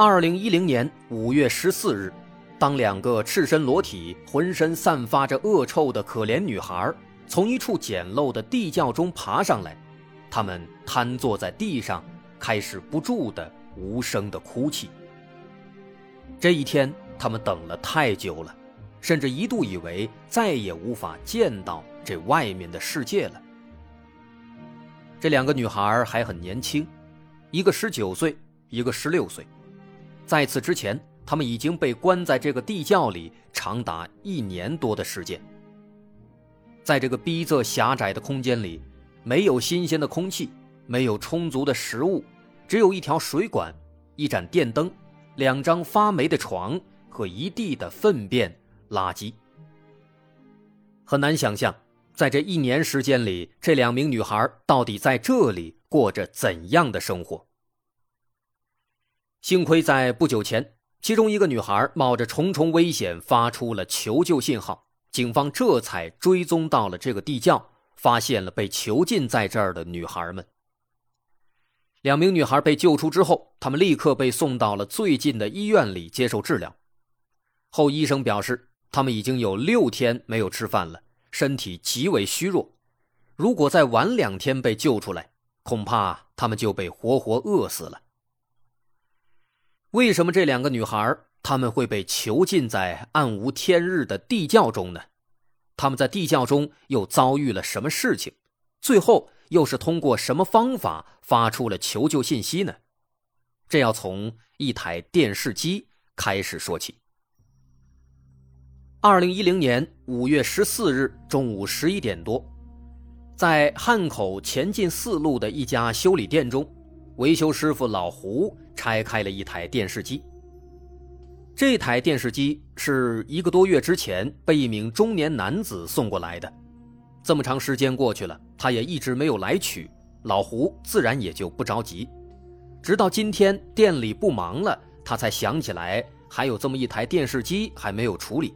二零一零年五月十四日，当两个赤身裸体、浑身散发着恶臭的可怜女孩从一处简陋的地窖中爬上来，她们瘫坐在地上，开始不住的无声的哭泣。这一天，他们等了太久了，甚至一度以为再也无法见到这外面的世界了。这两个女孩还很年轻，一个十九岁，一个十六岁。在此之前，他们已经被关在这个地窖里长达一年多的时间。在这个逼仄狭窄的空间里，没有新鲜的空气，没有充足的食物，只有一条水管、一盏电灯、两张发霉的床和一地的粪便垃圾。很难想象，在这一年时间里，这两名女孩到底在这里过着怎样的生活。幸亏在不久前，其中一个女孩冒着重重危险发出了求救信号，警方这才追踪到了这个地窖，发现了被囚禁在这儿的女孩们。两名女孩被救出之后，她们立刻被送到了最近的医院里接受治疗。后医生表示，她们已经有六天没有吃饭了，身体极为虚弱。如果再晚两天被救出来，恐怕她们就被活活饿死了。为什么这两个女孩她们会被囚禁在暗无天日的地窖中呢？她们在地窖中又遭遇了什么事情？最后又是通过什么方法发出了求救信息呢？这要从一台电视机开始说起。二零一零年五月十四日中午十一点多，在汉口前进四路的一家修理店中。维修师傅老胡拆开了一台电视机。这台电视机是一个多月之前被一名中年男子送过来的。这么长时间过去了，他也一直没有来取，老胡自然也就不着急。直到今天店里不忙了，他才想起来还有这么一台电视机还没有处理。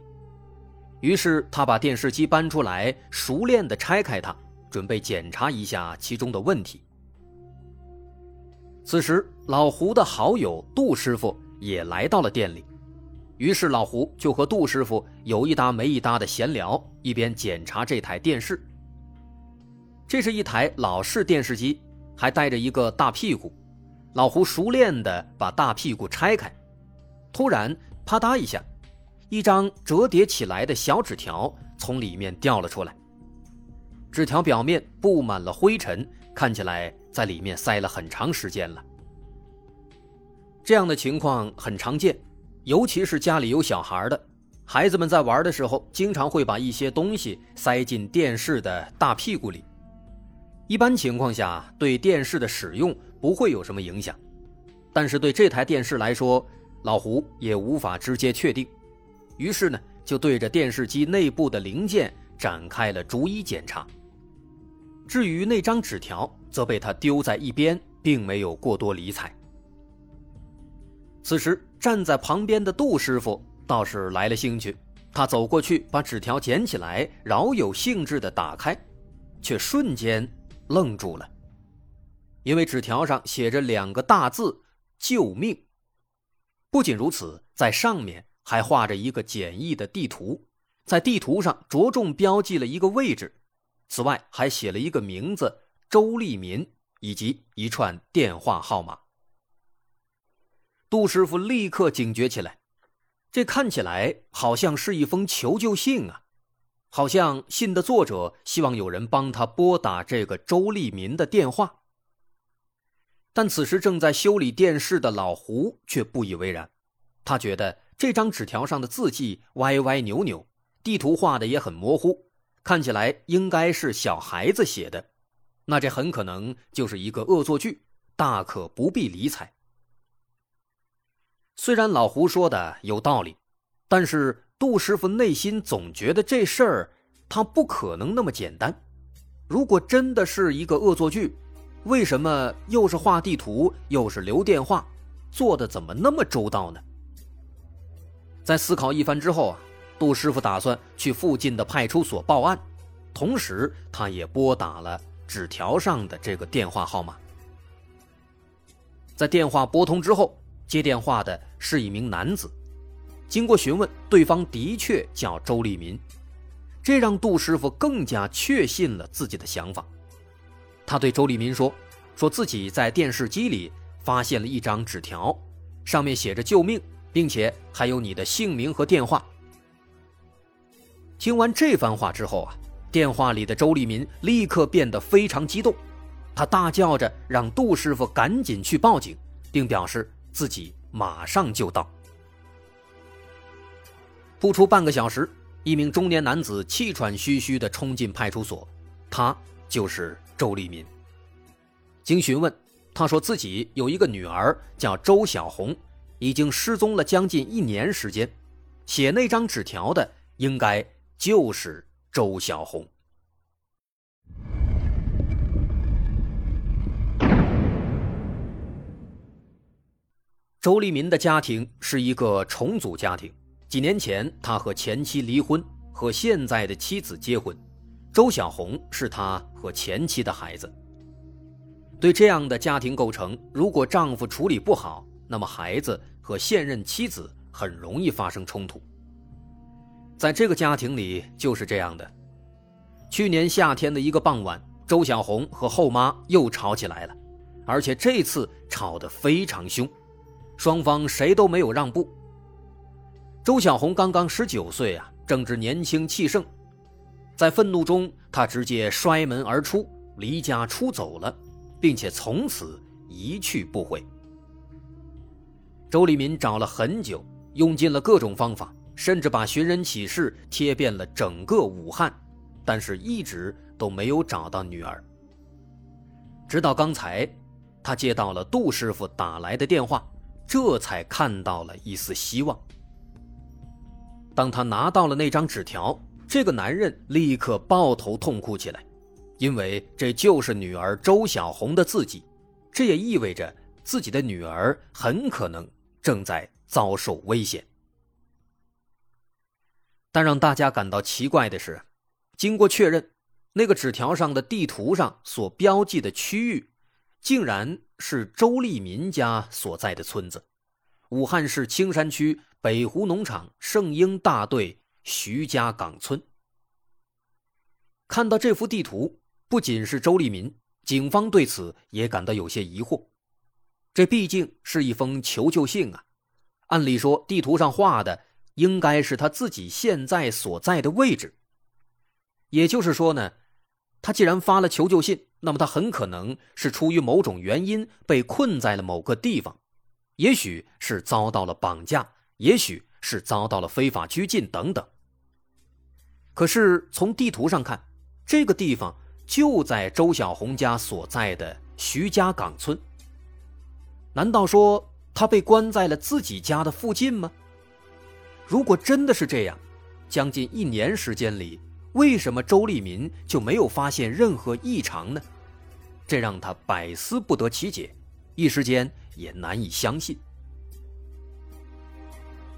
于是他把电视机搬出来，熟练地拆开它，准备检查一下其中的问题。此时，老胡的好友杜师傅也来到了店里，于是老胡就和杜师傅有一搭没一搭的闲聊，一边检查这台电视。这是一台老式电视机，还带着一个大屁股。老胡熟练地把大屁股拆开，突然啪嗒一下，一张折叠起来的小纸条从里面掉了出来。纸条表面布满了灰尘，看起来。在里面塞了很长时间了，这样的情况很常见，尤其是家里有小孩的，孩子们在玩的时候，经常会把一些东西塞进电视的大屁股里。一般情况下，对电视的使用不会有什么影响，但是对这台电视来说，老胡也无法直接确定，于是呢，就对着电视机内部的零件展开了逐一检查。至于那张纸条，则被他丢在一边，并没有过多理睬。此时，站在旁边的杜师傅倒是来了兴趣，他走过去把纸条捡起来，饶有兴致地打开，却瞬间愣住了，因为纸条上写着两个大字“救命”。不仅如此，在上面还画着一个简易的地图，在地图上着重标记了一个位置，此外还写了一个名字。周立民以及一串电话号码。杜师傅立刻警觉起来，这看起来好像是一封求救信啊，好像信的作者希望有人帮他拨打这个周立民的电话。但此时正在修理电视的老胡却不以为然，他觉得这张纸条上的字迹歪歪扭扭，地图画的也很模糊，看起来应该是小孩子写的。那这很可能就是一个恶作剧，大可不必理睬。虽然老胡说的有道理，但是杜师傅内心总觉得这事儿他不可能那么简单。如果真的是一个恶作剧，为什么又是画地图又是留电话，做的怎么那么周到呢？在思考一番之后啊，杜师傅打算去附近的派出所报案，同时他也拨打了纸条上的这个电话号码。在电话拨通之后，接电话的是一名男子。经过询问，对方的确叫周立民，这让杜师傅更加确信了自己的想法。他对周立民说：“说自己在电视机里发现了一张纸条，上面写着‘救命’，并且还有你的姓名和电话。”听完这番话之后啊，电话里的周立民立刻变得非常激动。他大叫着让杜师傅赶紧去报警，并表示自己马上就到。不出半个小时，一名中年男子气喘吁吁地冲进派出所，他就是周立民。经询问，他说自己有一个女儿叫周小红，已经失踪了将近一年时间，写那张纸条的应该就是周小红。周立民的家庭是一个重组家庭。几年前，他和前妻离婚，和现在的妻子结婚。周小红是他和前妻的孩子。对这样的家庭构成，如果丈夫处理不好，那么孩子和现任妻子很容易发生冲突。在这个家庭里就是这样的。去年夏天的一个傍晚，周小红和后妈又吵起来了，而且这次吵得非常凶。双方谁都没有让步。周小红刚刚十九岁啊，正值年轻气盛，在愤怒中，她直接摔门而出，离家出走了，并且从此一去不回。周立民找了很久，用尽了各种方法，甚至把寻人启事贴遍了整个武汉，但是一直都没有找到女儿。直到刚才，他接到了杜师傅打来的电话。这才看到了一丝希望。当他拿到了那张纸条，这个男人立刻抱头痛哭起来，因为这就是女儿周小红的字迹，这也意味着自己的女儿很可能正在遭受危险。但让大家感到奇怪的是，经过确认，那个纸条上的地图上所标记的区域。竟然是周立民家所在的村子，武汉市青山区北湖农场圣婴大队徐家岗村。看到这幅地图，不仅是周立民，警方对此也感到有些疑惑。这毕竟是一封求救信啊，按理说地图上画的应该是他自己现在所在的位置。也就是说呢，他既然发了求救信。那么他很可能是出于某种原因被困在了某个地方，也许是遭到了绑架，也许是遭到了非法拘禁等等。可是从地图上看，这个地方就在周小红家所在的徐家岗村。难道说他被关在了自己家的附近吗？如果真的是这样，将近一年时间里，为什么周立民就没有发现任何异常呢？这让他百思不得其解，一时间也难以相信。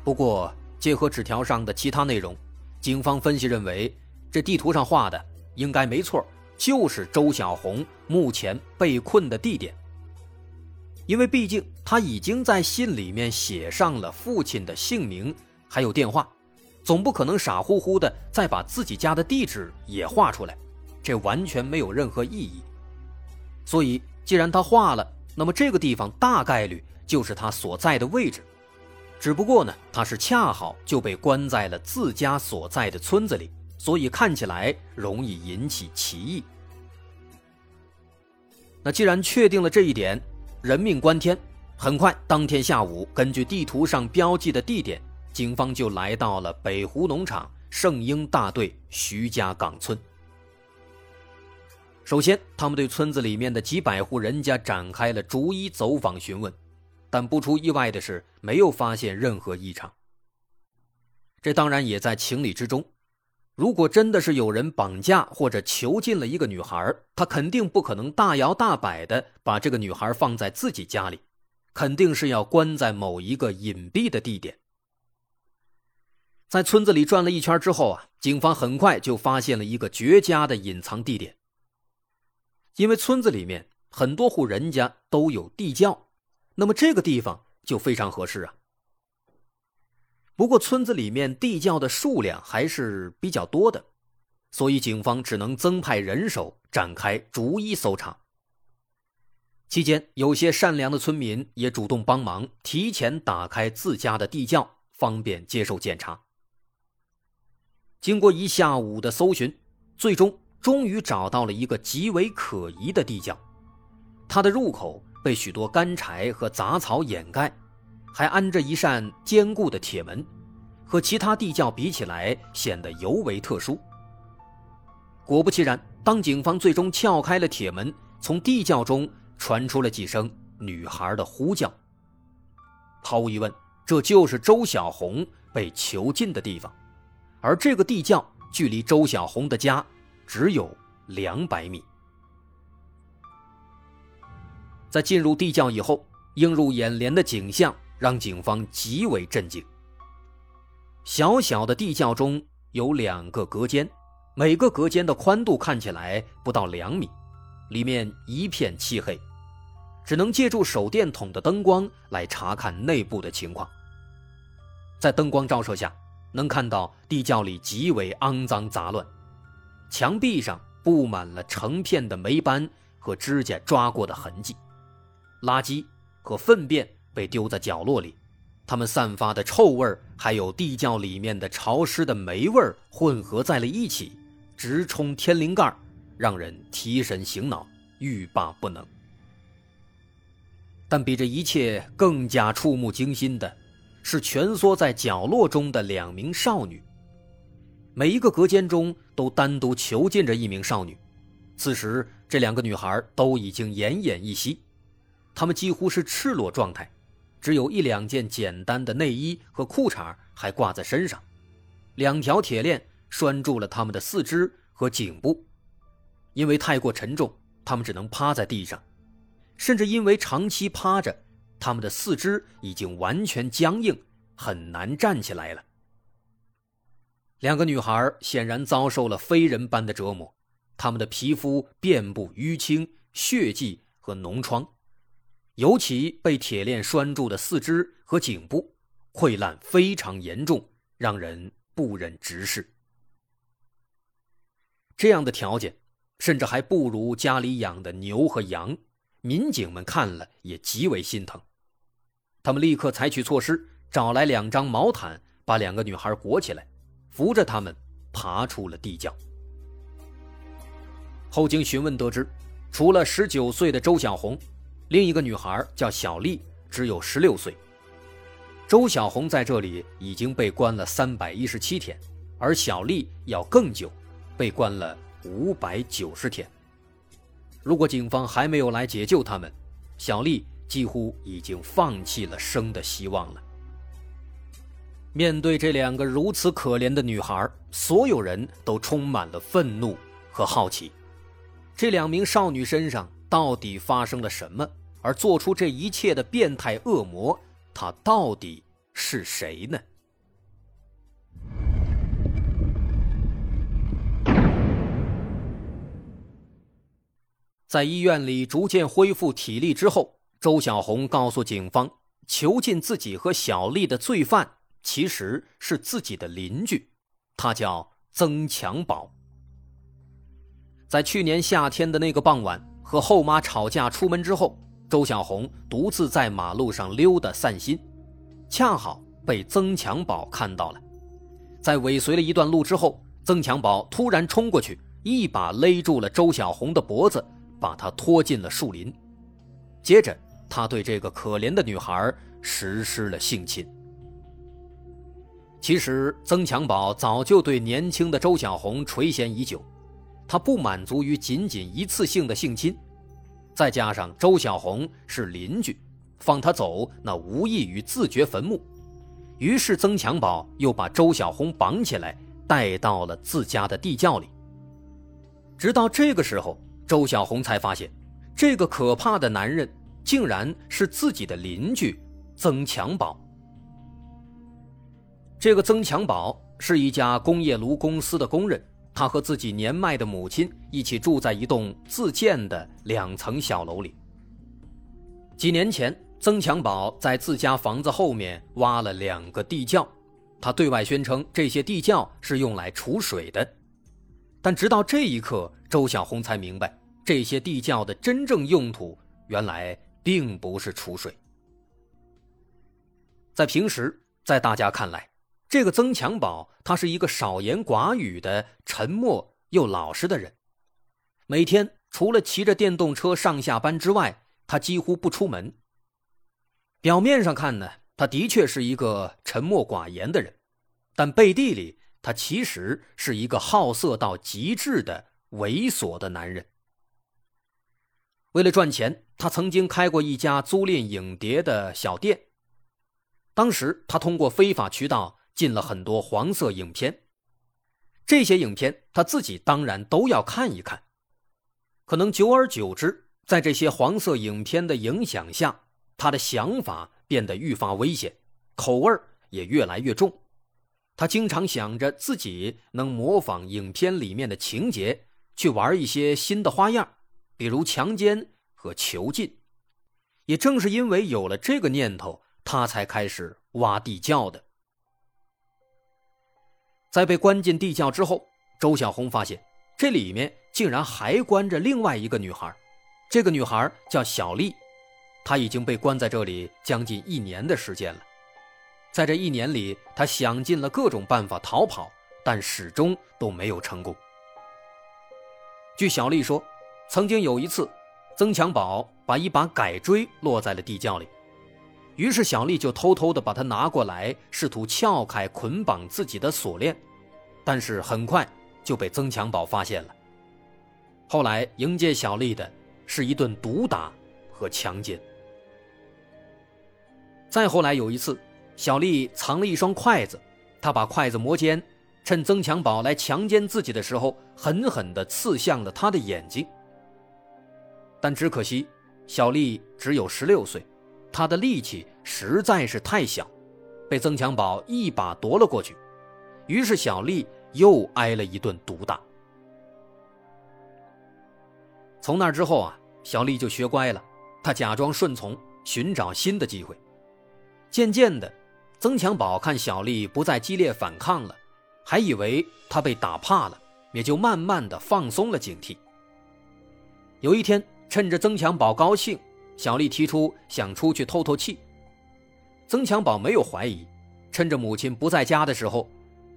不过，结合纸条上的其他内容，警方分析认为，这地图上画的应该没错，就是周小红目前被困的地点。因为毕竟他已经在信里面写上了父亲的姓名还有电话，总不可能傻乎乎的再把自己家的地址也画出来，这完全没有任何意义。所以，既然他画了，那么这个地方大概率就是他所在的位置。只不过呢，他是恰好就被关在了自家所在的村子里，所以看起来容易引起歧义。那既然确定了这一点，人命关天，很快当天下午，根据地图上标记的地点，警方就来到了北湖农场圣婴大队徐家岗村。首先，他们对村子里面的几百户人家展开了逐一走访询问，但不出意外的是，没有发现任何异常。这当然也在情理之中。如果真的是有人绑架或者囚禁了一个女孩，他肯定不可能大摇大摆的把这个女孩放在自己家里，肯定是要关在某一个隐蔽的地点。在村子里转了一圈之后啊，警方很快就发现了一个绝佳的隐藏地点。因为村子里面很多户人家都有地窖，那么这个地方就非常合适啊。不过村子里面地窖的数量还是比较多的，所以警方只能增派人手展开逐一搜查。期间，有些善良的村民也主动帮忙，提前打开自家的地窖，方便接受检查。经过一下午的搜寻，最终终于找到了一个极为可疑的地窖，它的入口被许多干柴和杂草掩盖。还安着一扇坚固的铁门，和其他地窖比起来显得尤为特殊。果不其然，当警方最终撬开了铁门，从地窖中传出了几声女孩的呼叫。毫无疑问，这就是周小红被囚禁的地方，而这个地窖距离周小红的家只有两百米。在进入地窖以后，映入眼帘的景象。让警方极为震惊。小小的地窖中有两个隔间，每个隔间的宽度看起来不到两米，里面一片漆黑，只能借助手电筒的灯光来查看内部的情况。在灯光照射下，能看到地窖里极为肮脏杂乱，墙壁上布满了成片的霉斑和指甲抓过的痕迹，垃圾和粪便。被丢在角落里，它们散发的臭味还有地窖里面的潮湿的霉味混合在了一起，直冲天灵盖，让人提神醒脑，欲罢不能。但比这一切更加触目惊心的，是蜷缩在角落中的两名少女。每一个隔间中都单独囚禁着一名少女，此时这两个女孩都已经奄奄一息，她们几乎是赤裸状态。只有一两件简单的内衣和裤衩还挂在身上，两条铁链拴住了他们的四肢和颈部，因为太过沉重，他们只能趴在地上，甚至因为长期趴着，他们的四肢已经完全僵硬，很难站起来了。两个女孩显然遭受了非人般的折磨，她们的皮肤遍布淤青、血迹和脓疮。尤其被铁链拴住的四肢和颈部溃烂非常严重，让人不忍直视。这样的条件，甚至还不如家里养的牛和羊。民警们看了也极为心疼，他们立刻采取措施，找来两张毛毯，把两个女孩裹起来，扶着她们爬出了地窖。后经询问得知，除了十九岁的周小红。另一个女孩叫小丽，只有十六岁。周小红在这里已经被关了三百一十七天，而小丽要更久，被关了五百九十天。如果警方还没有来解救他们，小丽几乎已经放弃了生的希望了。面对这两个如此可怜的女孩，所有人都充满了愤怒和好奇。这两名少女身上。到底发生了什么？而做出这一切的变态恶魔，他到底是谁呢？在医院里逐渐恢复体力之后，周小红告诉警方，囚禁自己和小丽的罪犯其实是自己的邻居，他叫曾强宝。在去年夏天的那个傍晚。和后妈吵架，出门之后，周小红独自在马路上溜达散心，恰好被曾强宝看到了。在尾随了一段路之后，曾强宝突然冲过去，一把勒住了周小红的脖子，把她拖进了树林。接着，他对这个可怜的女孩实施了性侵。其实，曾强宝早就对年轻的周小红垂涎已久。他不满足于仅仅一次性的性侵，再加上周小红是邻居，放他走那无异于自掘坟墓。于是曾强宝又把周小红绑起来，带到了自家的地窖里。直到这个时候，周小红才发现，这个可怕的男人竟然是自己的邻居曾强宝。这个曾强宝是一家工业炉公司的工人，他和自己年迈的母亲一起住在一栋自建的两层小楼里。几年前，曾强宝在自家房子后面挖了两个地窖，他对外宣称这些地窖是用来储水的。但直到这一刻，周小红才明白，这些地窖的真正用途原来并不是储水。在平时，在大家看来，这个曾强宝他是一个少言寡语的、沉默又老实的人，每天除了骑着电动车上下班之外。他几乎不出门。表面上看呢，他的确是一个沉默寡言的人，但背地里他其实是一个好色到极致的猥琐的男人。为了赚钱，他曾经开过一家租赁影碟的小店。当时他通过非法渠道进了很多黄色影片，这些影片他自己当然都要看一看。可能久而久之。在这些黄色影片的影响下，他的想法变得愈发危险，口味也越来越重。他经常想着自己能模仿影片里面的情节，去玩一些新的花样，比如强奸和囚禁。也正是因为有了这个念头，他才开始挖地窖的。在被关进地窖之后，周小红发现这里面竟然还关着另外一个女孩。这个女孩叫小丽，她已经被关在这里将近一年的时间了。在这一年里，她想尽了各种办法逃跑，但始终都没有成功。据小丽说，曾经有一次，曾强宝把一把改锥落在了地窖里，于是小丽就偷偷的把它拿过来，试图撬开捆绑自己的锁链，但是很快就被曾强宝发现了。后来迎接小丽的。是一顿毒打和强奸。再后来有一次，小丽藏了一双筷子，她把筷子磨尖，趁曾强宝来强奸自己的时候，狠狠地刺向了他的眼睛。但只可惜，小丽只有十六岁，她的力气实在是太小，被曾强宝一把夺了过去。于是小丽又挨了一顿毒打。从那之后啊，小丽就学乖了，她假装顺从，寻找新的机会。渐渐的，曾强宝看小丽不再激烈反抗了，还以为她被打怕了，也就慢慢的放松了警惕。有一天，趁着曾强宝高兴，小丽提出想出去透透气。曾强宝没有怀疑，趁着母亲不在家的时候，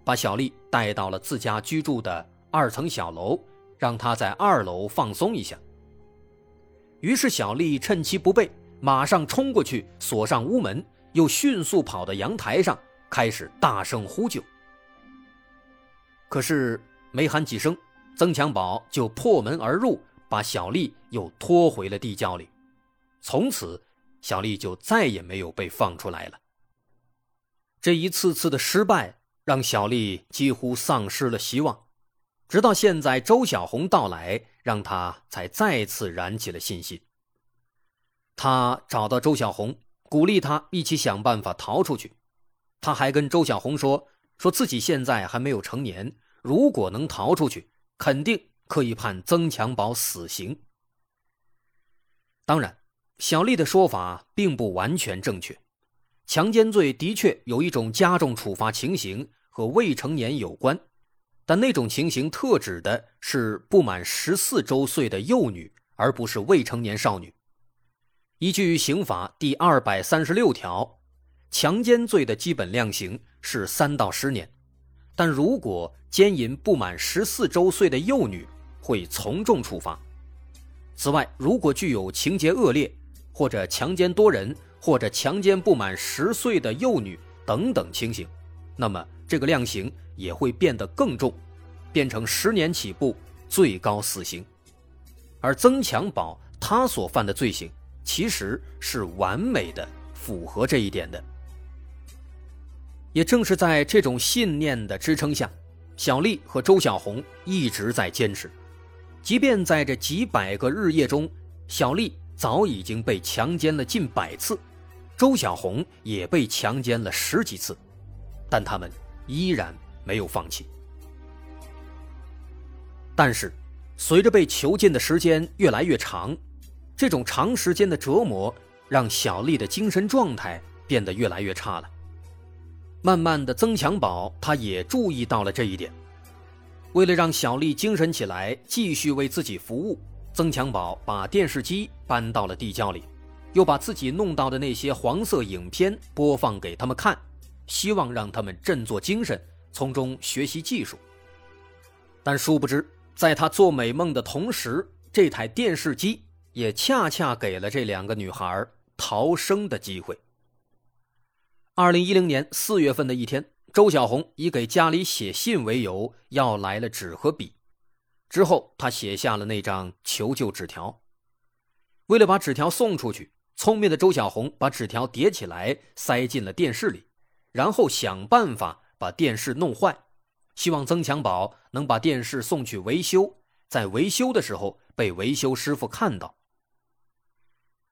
把小丽带到了自家居住的二层小楼。让她在二楼放松一下。于是小丽趁其不备，马上冲过去锁上屋门，又迅速跑到阳台上，开始大声呼救。可是没喊几声，曾强宝就破门而入，把小丽又拖回了地窖里。从此，小丽就再也没有被放出来了。这一次次的失败，让小丽几乎丧失了希望。直到现在，周小红到来，让他才再次燃起了信心。他找到周小红，鼓励他一起想办法逃出去。他还跟周小红说，说自己现在还没有成年，如果能逃出去，肯定可以判曾强宝死刑。当然，小丽的说法并不完全正确，强奸罪的确有一种加重处罚情形，和未成年有关。但那种情形特指的是不满十四周岁的幼女，而不是未成年少女。依据刑法第二百三十六条，强奸罪的基本量刑是三到十年，但如果奸淫不满十四周岁的幼女，会从重处罚。此外，如果具有情节恶劣，或者强奸多人，或者强奸不满十岁的幼女等等情形，那么这个量刑。也会变得更重，变成十年起步，最高死刑。而曾强宝他所犯的罪行其实是完美的符合这一点的。也正是在这种信念的支撑下，小丽和周小红一直在坚持，即便在这几百个日夜中，小丽早已经被强奸了近百次，周小红也被强奸了十几次，但他们依然没有放弃。但是，随着被囚禁的时间越来越长，这种长时间的折磨让小丽的精神状态变得越来越差了。慢慢的，曾强宝他也注意到了这一点。为了让小丽精神起来，继续为自己服务，曾强宝把电视机搬到了地窖里，又把自己弄到的那些黄色影片播放给他们看，希望让他们振作精神，从中学习技术。但殊不知，在他做美梦的同时，这台电视机也恰恰给了这两个女孩逃生的机会。二零一零年四月份的一天，周小红以给家里写信为由，要来了纸和笔。之后，他写下了那张求救纸条。为了把纸条送出去，聪明的周小红把纸条叠起来，塞进了电视里，然后想办法把电视弄坏，希望曾强宝能把电视送去维修，在维修的时候被维修师傅看到。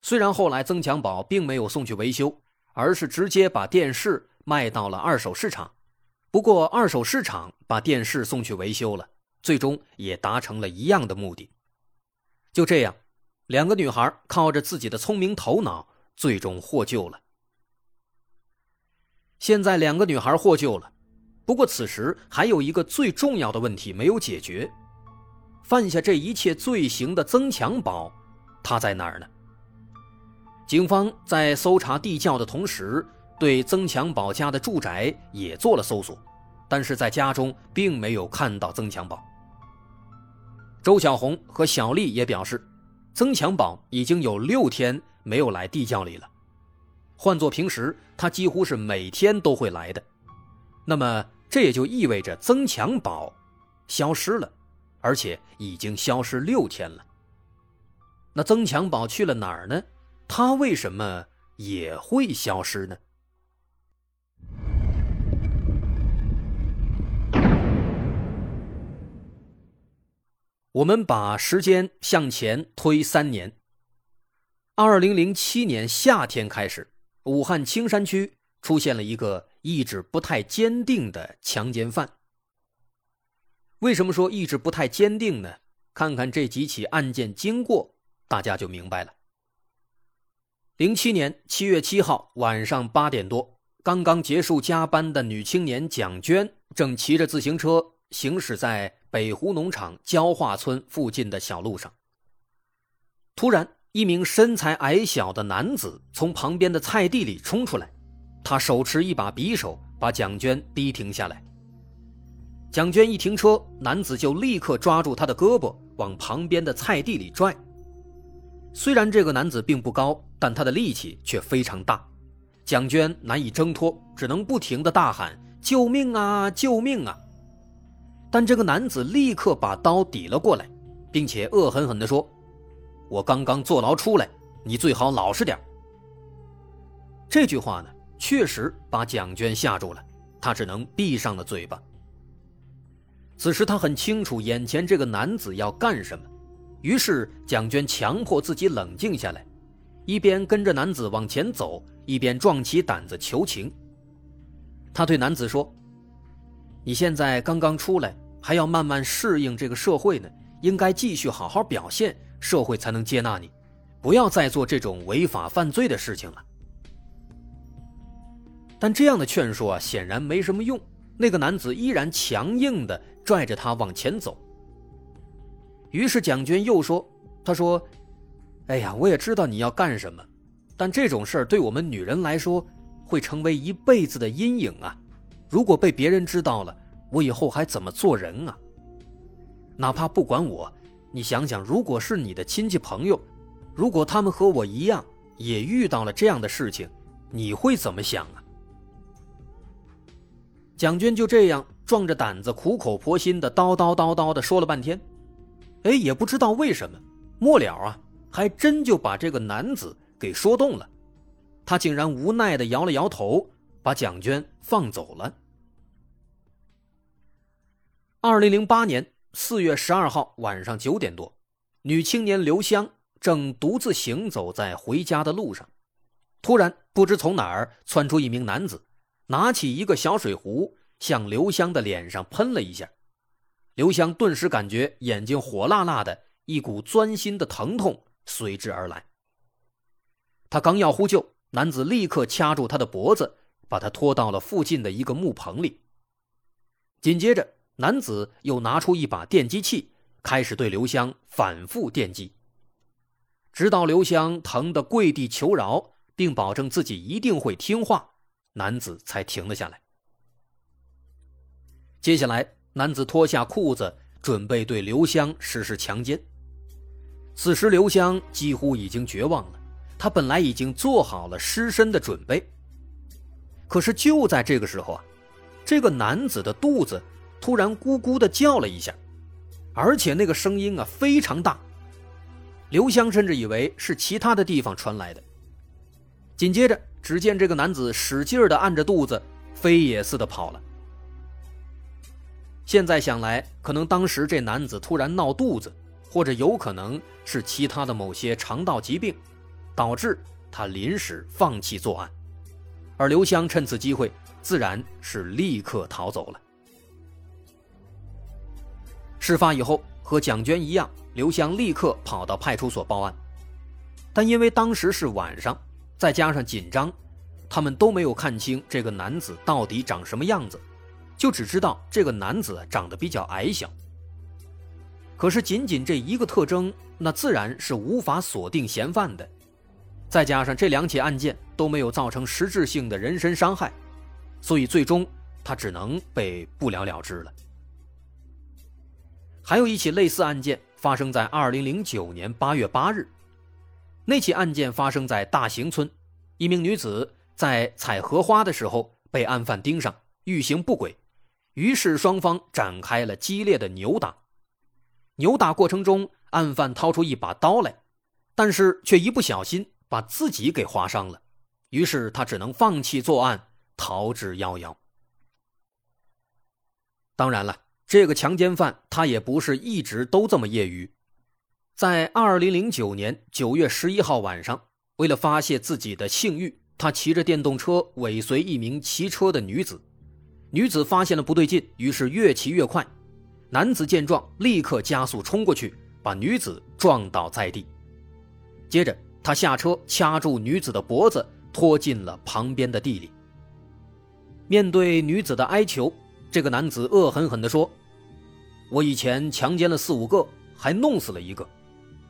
虽然后来曾强宝并没有送去维修。而是直接把电视卖到了二手市场，不过二手市场把电视送去维修了，最终也达成了一样的目的。就这样，两个女孩靠着自己的聪明头脑，最终获救了。现在两个女孩获救了，不过此时还有一个最重要的问题没有解决：犯下这一切罪行的曾强宝，他在哪儿呢？警方在搜查地窖的同时，对曾强宝家的住宅也做了搜索，但是在家中并没有看到曾强宝。周小红和小丽也表示，曾强宝已经有六天没有来地窖里了，换做平时，他几乎是每天都会来的。那么，这也就意味着曾强宝消失了，而且已经消失六天了。那曾强宝去了哪儿呢？他为什么也会消失呢？我们把时间向前推三年。二零零七年夏天开始，武汉青山区出现了一个意志不太坚定的强奸犯。为什么说意志不太坚定呢？看看这几起案件经过，大家就明白了。零七年七月七号晚上八点多，刚刚结束加班的女青年蒋娟正骑着自行车行驶在北湖农场焦化村附近的小路上。突然，一名身材矮小的男子从旁边的菜地里冲出来，他手持一把匕首，把蒋娟逼停下来。蒋娟一停车，男子就立刻抓住她的胳膊往旁边的菜地里拽。虽然这个男子并不高，但他的力气却非常大，蒋娟难以挣脱，只能不停的大喊：“救命啊！救命啊！”但这个男子立刻把刀抵了过来，并且恶狠狠地说：“我刚刚坐牢出来，你最好老实点。”这句话呢，确实把蒋娟吓住了，她只能闭上了嘴巴。此时他很清楚眼前这个男子要干什么。于是，蒋娟强迫自己冷静下来，一边跟着男子往前走，一边壮起胆子求情。他对男子说：“你现在刚刚出来，还要慢慢适应这个社会呢，应该继续好好表现，社会才能接纳你，不要再做这种违法犯罪的事情了。”但这样的劝说啊，显然没什么用。那个男子依然强硬地拽着他往前走。于是蒋娟又说：“他说，哎呀，我也知道你要干什么，但这种事儿对我们女人来说会成为一辈子的阴影啊！如果被别人知道了，我以后还怎么做人啊？哪怕不管我，你想想，如果是你的亲戚朋友，如果他们和我一样也遇到了这样的事情，你会怎么想啊？”蒋娟就这样壮着胆子，苦口婆心的叨叨叨叨的说了半天。哎，也不知道为什么，末了啊，还真就把这个男子给说动了，他竟然无奈的摇了摇头，把蒋娟放走了。二零零八年四月十二号晚上九点多，女青年刘香正独自行走在回家的路上，突然不知从哪儿窜出一名男子，拿起一个小水壶向刘香的脸上喷了一下，刘香顿时感觉眼睛火辣辣的，一股钻心的疼痛随之而来。他刚要呼救，男子立刻掐住他的脖子，把他拖到了附近的一个木棚里，紧接着。男子又拿出一把电击器，开始对刘香反复电击，直到刘香疼得跪地求饶，并保证自己一定会听话，男子才停了下来。接下来，男子脱下裤子，准备对刘香实施强奸。此时，刘香几乎已经绝望了，她本来已经做好了失身的准备。可是就在这个时候啊，这个男子的肚子。突然咕咕的叫了一下，而且那个声音啊非常大。刘香甚至以为是其他的地方传来的。紧接着，只见这个男子使劲的按着肚子，飞也似的跑了。现在想来，可能当时这男子突然闹肚子，或者有可能是其他的某些肠道疾病，导致他临时放弃作案。而刘香趁此机会，自然是立刻逃走了。事发以后，和蒋娟一样，刘香立刻跑到派出所报案。但因为当时是晚上，再加上紧张，他们都没有看清这个男子到底长什么样子，就只知道这个男子长得比较矮小。可是仅仅这一个特征，那自然是无法锁定嫌犯的。再加上这两起案件都没有造成实质性的人身伤害，所以最终他只能被不了了之了。还有一起类似案件发生在二零零九年八月八日，那起案件发生在大行村，一名女子在采荷花的时候被案犯盯上，欲行不轨，于是双方展开了激烈的扭打。扭打过程中，案犯掏出一把刀来，但是却一不小心把自己给划伤了，于是他只能放弃作案，逃之夭夭。当然了。这个强奸犯他也不是一直都这么业余，在二零零九年九月十一号晚上，为了发泄自己的性欲，他骑着电动车尾随一名骑车的女子。女子发现了不对劲，于是越骑越快。男子见状，立刻加速冲过去，把女子撞倒在地。接着，他下车掐住女子的脖子，拖进了旁边的地里。面对女子的哀求。这个男子恶狠狠地说：“我以前强奸了四五个，还弄死了一个。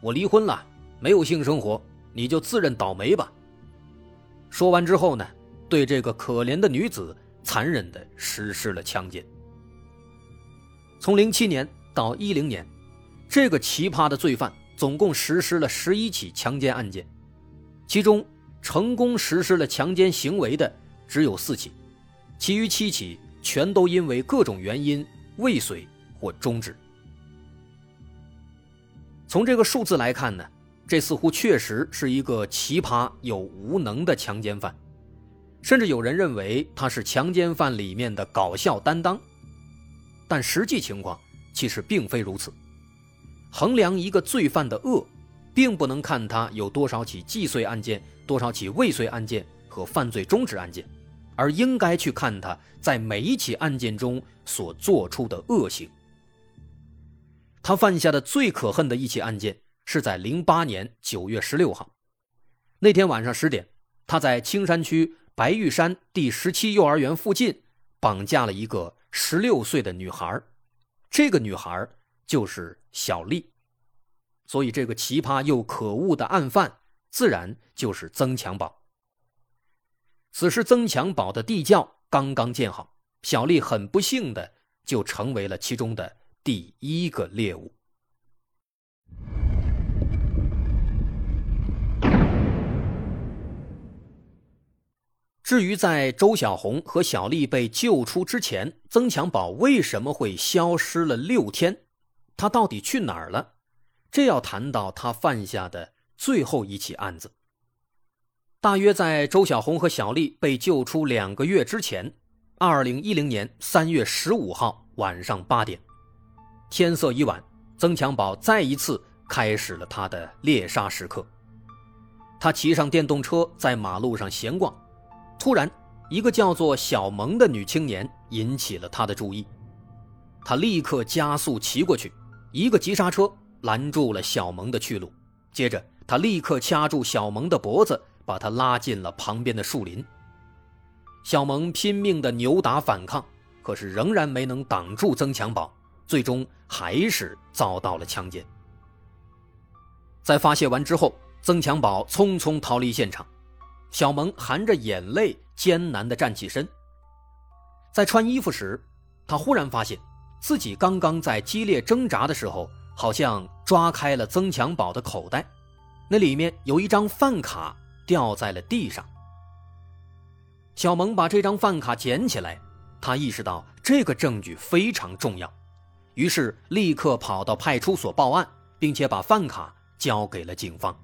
我离婚了，没有性生活，你就自认倒霉吧。”说完之后呢，对这个可怜的女子残忍地实施了强奸。从零七年到一零年，这个奇葩的罪犯总共实施了十一起强奸案件，其中成功实施了强奸行为的只有四起，其余七起。全都因为各种原因未遂或终止。从这个数字来看呢，这似乎确实是一个奇葩又无能的强奸犯，甚至有人认为他是强奸犯里面的搞笑担当。但实际情况其实并非如此。衡量一个罪犯的恶，并不能看他有多少起既遂案件、多少起未遂案件和犯罪终止案件。而应该去看他在每一起案件中所做出的恶行。他犯下的最可恨的一起案件是在零八年九月十六号，那天晚上十点，他在青山区白玉山第十七幼儿园附近绑架了一个十六岁的女孩，这个女孩就是小丽，所以这个奇葩又可恶的案犯自然就是曾强宝。此时，曾强宝的地窖刚刚建好，小丽很不幸的就成为了其中的第一个猎物。至于在周小红和小丽被救出之前，曾强宝为什么会消失了六天？他到底去哪儿了？这要谈到他犯下的最后一起案子。大约在周小红和小丽被救出两个月之前，二零一零年三月十五号晚上八点，天色已晚，曾强宝再一次开始了他的猎杀时刻。他骑上电动车在马路上闲逛，突然，一个叫做小萌的女青年引起了他的注意。他立刻加速骑过去，一个急刹车拦住了小萌的去路。接着，他立刻掐住小萌的脖子，把他拉进了旁边的树林。小萌拼命的扭打反抗，可是仍然没能挡住曾强宝，最终还是遭到了强奸。在发泄完之后。曾强宝匆匆逃离现场，小萌含着眼泪艰难的站起身。在穿衣服时，他忽然发现自己刚刚在激烈挣扎的时候，好像抓开了曾强宝的口袋，那里面有一张饭卡掉在了地上。小萌把这张饭卡捡起来，他意识到这个证据非常重要，于是立刻跑到派出所报案，并且把饭卡交给了警方。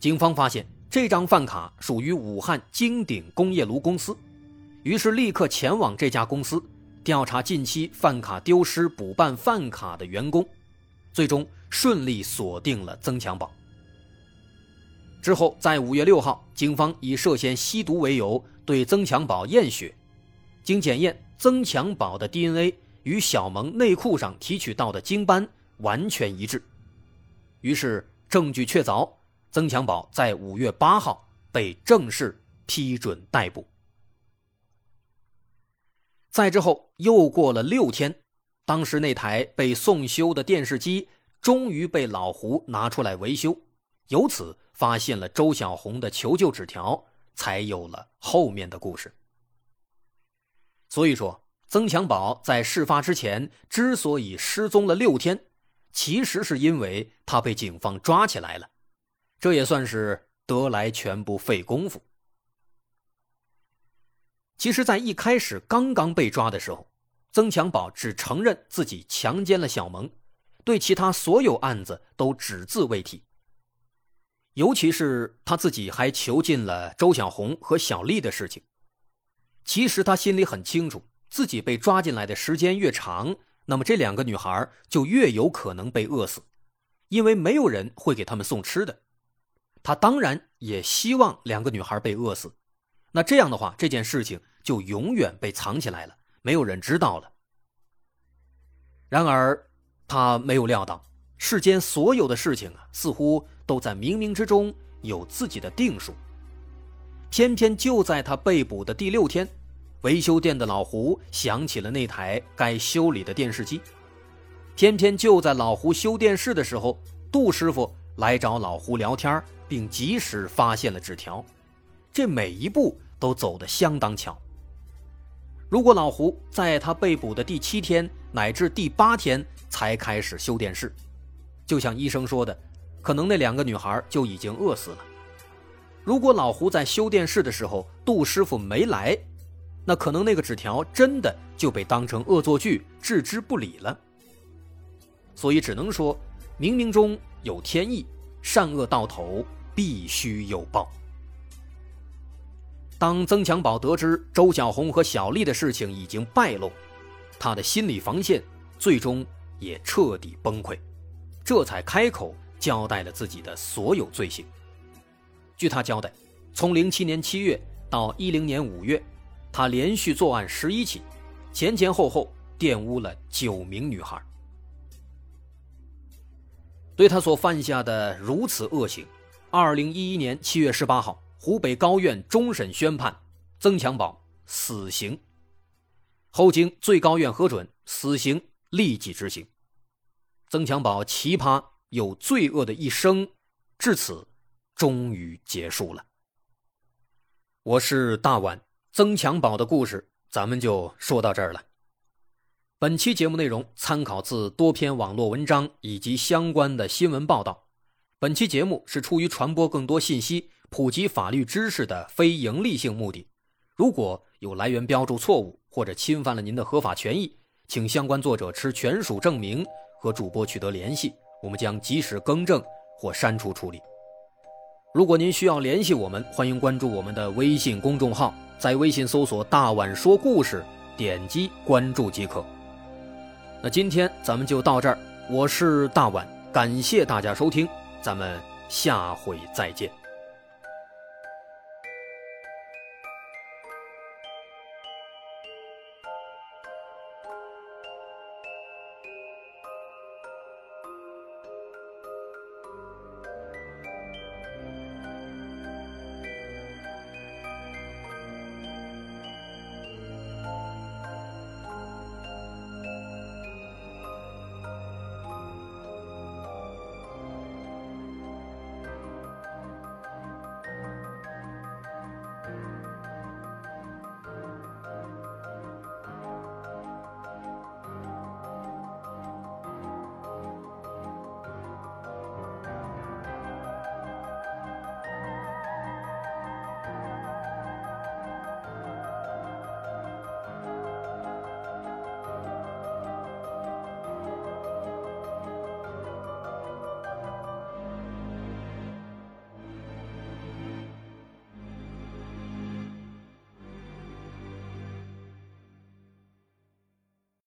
警方发现这张饭卡属于武汉金鼎工业炉公司，于是立刻前往这家公司调查近期饭卡丢失、补办饭卡的员工，最终顺利锁定了曾强宝。之后，在五月六号，警方以涉嫌吸毒为由对曾强宝验血，经检验，曾强宝的 DNA 与小萌内裤上提取到的精斑完全一致，于是证据确凿。曾强宝在五月八号被正式批准逮捕。再之后又过了六天，当时那台被送修的电视机终于被老胡拿出来维修，由此发现了周小红的求救纸条，才有了后面的故事。所以说，曾强宝在事发之前之所以失踪了六天，其实是因为他被警方抓起来了。这也算是得来全不费工夫。其实，在一开始刚刚被抓的时候，曾强宝只承认自己强奸了小萌，对其他所有案子都只字未提。尤其是他自己还囚禁了周小红和小丽的事情。其实他心里很清楚，自己被抓进来的时间越长，那么这两个女孩就越有可能被饿死，因为没有人会给他们送吃的。他当然也希望两个女孩被饿死，那这样的话，这件事情就永远被藏起来了，没有人知道了。然而，他没有料到，世间所有的事情啊，似乎都在冥冥之中有自己的定数。偏偏就在他被捕的第六天，维修店的老胡想起了那台该修理的电视机。偏偏就在老胡修电视的时候，杜师傅来找老胡聊天并及时发现了纸条，这每一步都走得相当巧。如果老胡在他被捕的第七天乃至第八天才开始修电视，就像医生说的，可能那两个女孩就已经饿死了。如果老胡在修电视的时候杜师傅没来，那可能那个纸条真的就被当成恶作剧置之不理了。所以只能说，冥冥中有天意，善恶到头。必须有报。当曾强宝得知周小红和小丽的事情已经败露，他的心理防线最终也彻底崩溃，这才开口交代了自己的所有罪行。据他交代，从零七年七月到一零年五月，他连续作案十一起，前前后后玷污了九名女孩。对他所犯下的如此恶行。二零一一年七月十八号，湖北高院终审宣判曾强宝死刑，后经最高院核准，死刑立即执行。曾强宝奇葩又罪恶的一生，至此终于结束了。我是大碗，曾强宝的故事咱们就说到这儿了。本期节目内容参考自多篇网络文章以及相关的新闻报道。本期节目是出于传播更多信息、普及法律知识的非营利性目的。如果有来源标注错误或者侵犯了您的合法权益，请相关作者持权属证明和主播取得联系，我们将及时更正或删除处理。如果您需要联系我们，欢迎关注我们的微信公众号，在微信搜索“大碗说故事”，点击关注即可。那今天咱们就到这儿，我是大碗，感谢大家收听，咱们下回再见。